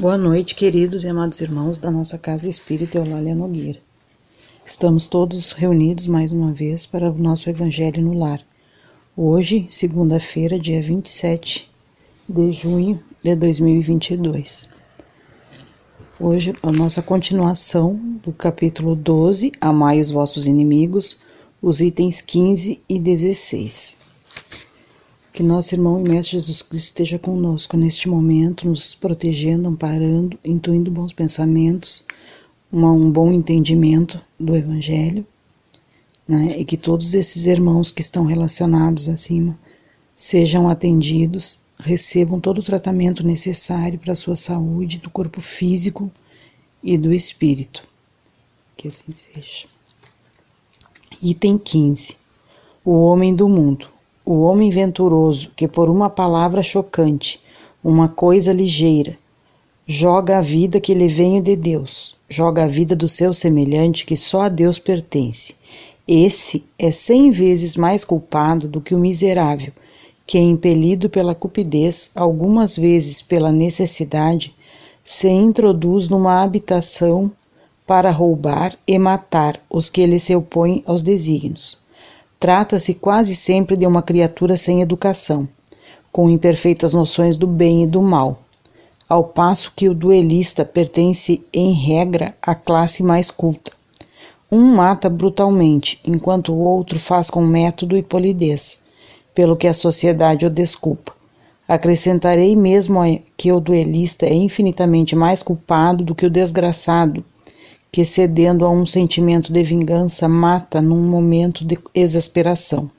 Boa noite, queridos e amados irmãos da nossa Casa Espírita Eulália Nogueira. Estamos todos reunidos mais uma vez para o nosso Evangelho no Lar. Hoje, segunda-feira, dia 27 de junho de 2022. Hoje, a nossa continuação do capítulo 12, Amai os vossos inimigos, os itens 15 e 16. Que nosso irmão e mestre Jesus Cristo esteja conosco neste momento, nos protegendo, amparando, intuindo bons pensamentos, um bom entendimento do Evangelho, né? e que todos esses irmãos que estão relacionados acima sejam atendidos, recebam todo o tratamento necessário para a sua saúde, do corpo físico e do espírito. Que assim seja. Item 15. O homem do mundo o homem venturoso que, por uma palavra chocante, uma coisa ligeira, joga a vida que lhe vem de Deus, joga a vida do seu semelhante que só a Deus pertence. Esse é cem vezes mais culpado do que o miserável, que, é impelido pela cupidez, algumas vezes pela necessidade, se introduz numa habitação para roubar e matar os que lhe se opõem aos desígnios. Trata-se quase sempre de uma criatura sem educação, com imperfeitas noções do bem e do mal, ao passo que o duelista pertence, em regra, à classe mais culta. Um mata brutalmente, enquanto o outro faz com método e polidez, pelo que a sociedade o desculpa. Acrescentarei mesmo que o duelista é infinitamente mais culpado do que o desgraçado que, cedendo a um sentimento de vingança, mata num momento de exasperação.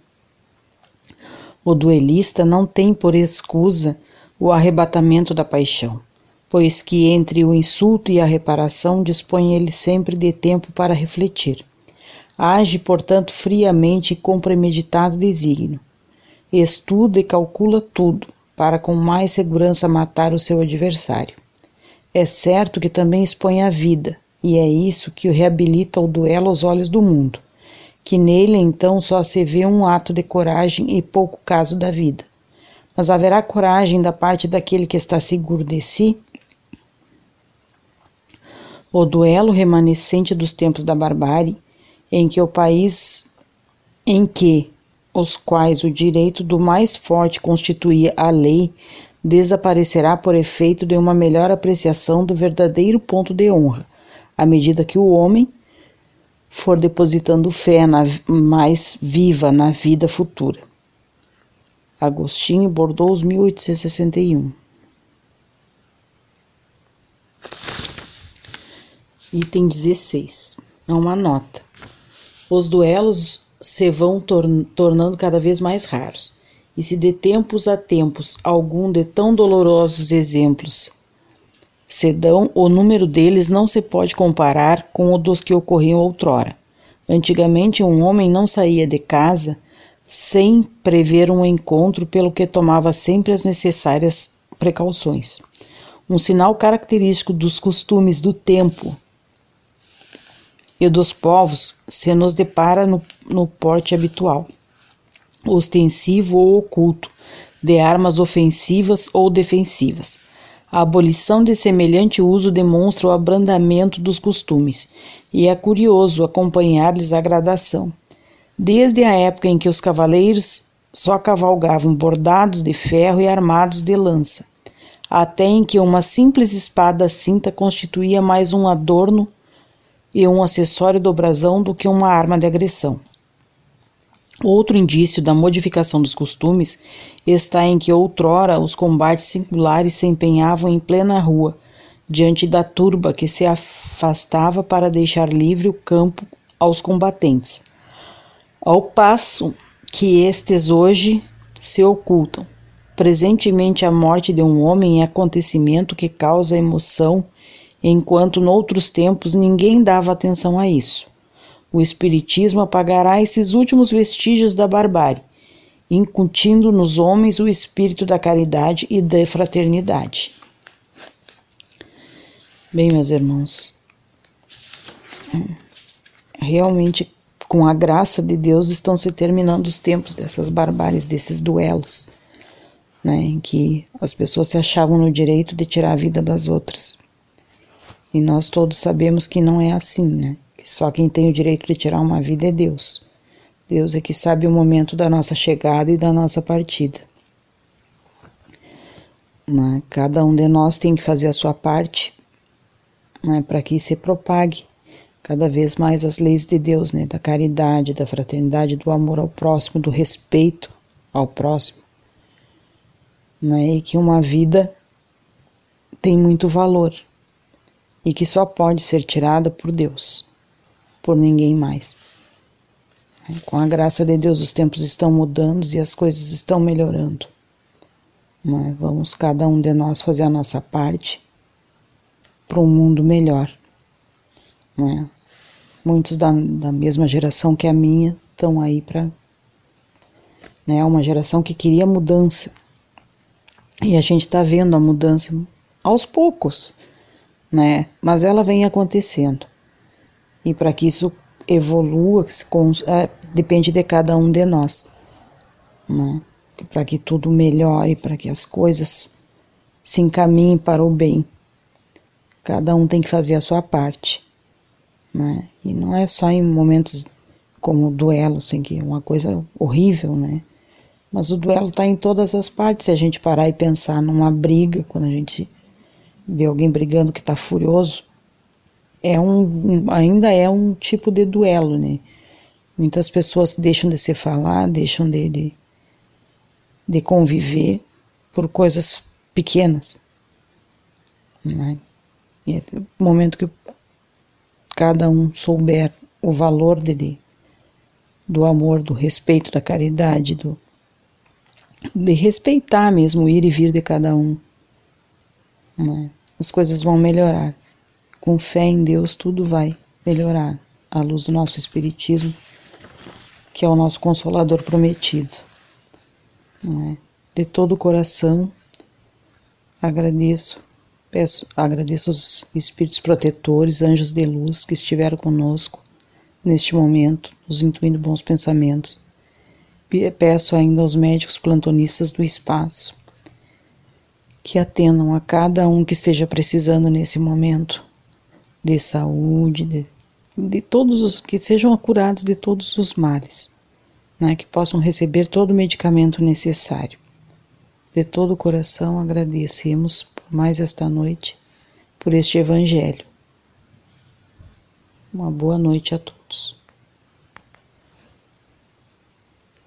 O duelista não tem por excusa o arrebatamento da paixão, pois que entre o insulto e a reparação dispõe ele sempre de tempo para refletir. Age, portanto, friamente e com premeditado desígnio. Estuda e calcula tudo, para com mais segurança matar o seu adversário. É certo que também expõe a vida, e é isso que o reabilita o duelo aos olhos do mundo, que nele então só se vê um ato de coragem e pouco caso da vida. Mas haverá coragem da parte daquele que está seguro de si? O duelo remanescente dos tempos da barbárie, em que o país em que os quais o direito do mais forte constituía a lei, desaparecerá por efeito de uma melhor apreciação do verdadeiro ponto de honra, à medida que o homem for depositando fé na, mais viva na vida futura. Agostinho Bordeaux, 1861. Item 16. É uma nota. Os duelos se vão tor tornando cada vez mais raros, e se de tempos a tempos algum de tão dolorosos exemplos Sedão, o número deles não se pode comparar com o dos que ocorriam outrora. Antigamente, um homem não saía de casa sem prever um encontro, pelo que tomava sempre as necessárias precauções. Um sinal característico dos costumes do tempo e dos povos se nos depara no, no porte habitual, ostensivo ou oculto, de armas ofensivas ou defensivas a abolição de semelhante uso demonstra o abrandamento dos costumes, e é curioso acompanhar-lhes a gradação. Desde a época em que os cavaleiros só cavalgavam bordados de ferro e armados de lança, até em que uma simples espada cinta constituía mais um adorno e um acessório do brasão do que uma arma de agressão. Outro indício da modificação dos costumes está em que outrora os combates singulares se empenhavam em plena rua, diante da turba que se afastava para deixar livre o campo aos combatentes. Ao passo que estes hoje se ocultam. Presentemente a morte de um homem é acontecimento que causa emoção, enquanto noutros tempos ninguém dava atenção a isso. O Espiritismo apagará esses últimos vestígios da barbárie, incutindo nos homens o espírito da caridade e da fraternidade. Bem, meus irmãos, realmente, com a graça de Deus, estão se terminando os tempos dessas barbáries, desses duelos. né, em que as pessoas se achavam no direito de tirar a vida das outras. E nós todos sabemos que não é assim, né? Só quem tem o direito de tirar uma vida é Deus. Deus é que sabe o momento da nossa chegada e da nossa partida. Né? Cada um de nós tem que fazer a sua parte né, para que se propague cada vez mais as leis de Deus, né, da caridade, da fraternidade, do amor ao próximo, do respeito ao próximo, né, e que uma vida tem muito valor e que só pode ser tirada por Deus, por ninguém mais. Com a graça de Deus, os tempos estão mudando e as coisas estão melhorando. Né? Vamos cada um de nós fazer a nossa parte para um mundo melhor. Né? Muitos da, da mesma geração que a minha estão aí para. Né, uma geração que queria mudança. E a gente está vendo a mudança aos poucos, né? Mas ela vem acontecendo. E para que isso evolua, é, depende de cada um de nós, né? Para que tudo melhore, para que as coisas se encaminhem para o bem. Cada um tem que fazer a sua parte, né? E não é só em momentos como duelo, assim, que é uma coisa horrível, né? Mas o duelo está em todas as partes. Se a gente parar e pensar numa briga, quando a gente vê alguém brigando que está furioso, é um, ainda é um tipo de duelo, né? Muitas pessoas deixam de se falar, deixam de, de, de conviver por coisas pequenas. Né? E é o momento que cada um souber o valor dele, do amor, do respeito, da caridade, do, de respeitar mesmo o ir e vir de cada um, né? as coisas vão melhorar. Com fé em Deus, tudo vai melhorar à luz do nosso Espiritismo, que é o nosso consolador prometido. É? De todo o coração, agradeço Peço, agradeço aos espíritos protetores, anjos de luz que estiveram conosco neste momento, nos intuindo bons pensamentos. Peço ainda aos médicos plantonistas do espaço que atendam a cada um que esteja precisando nesse momento de saúde, de, de todos os que sejam curados de todos os males, né, que possam receber todo o medicamento necessário. De todo o coração agradecemos por mais esta noite, por este Evangelho. Uma boa noite a todos.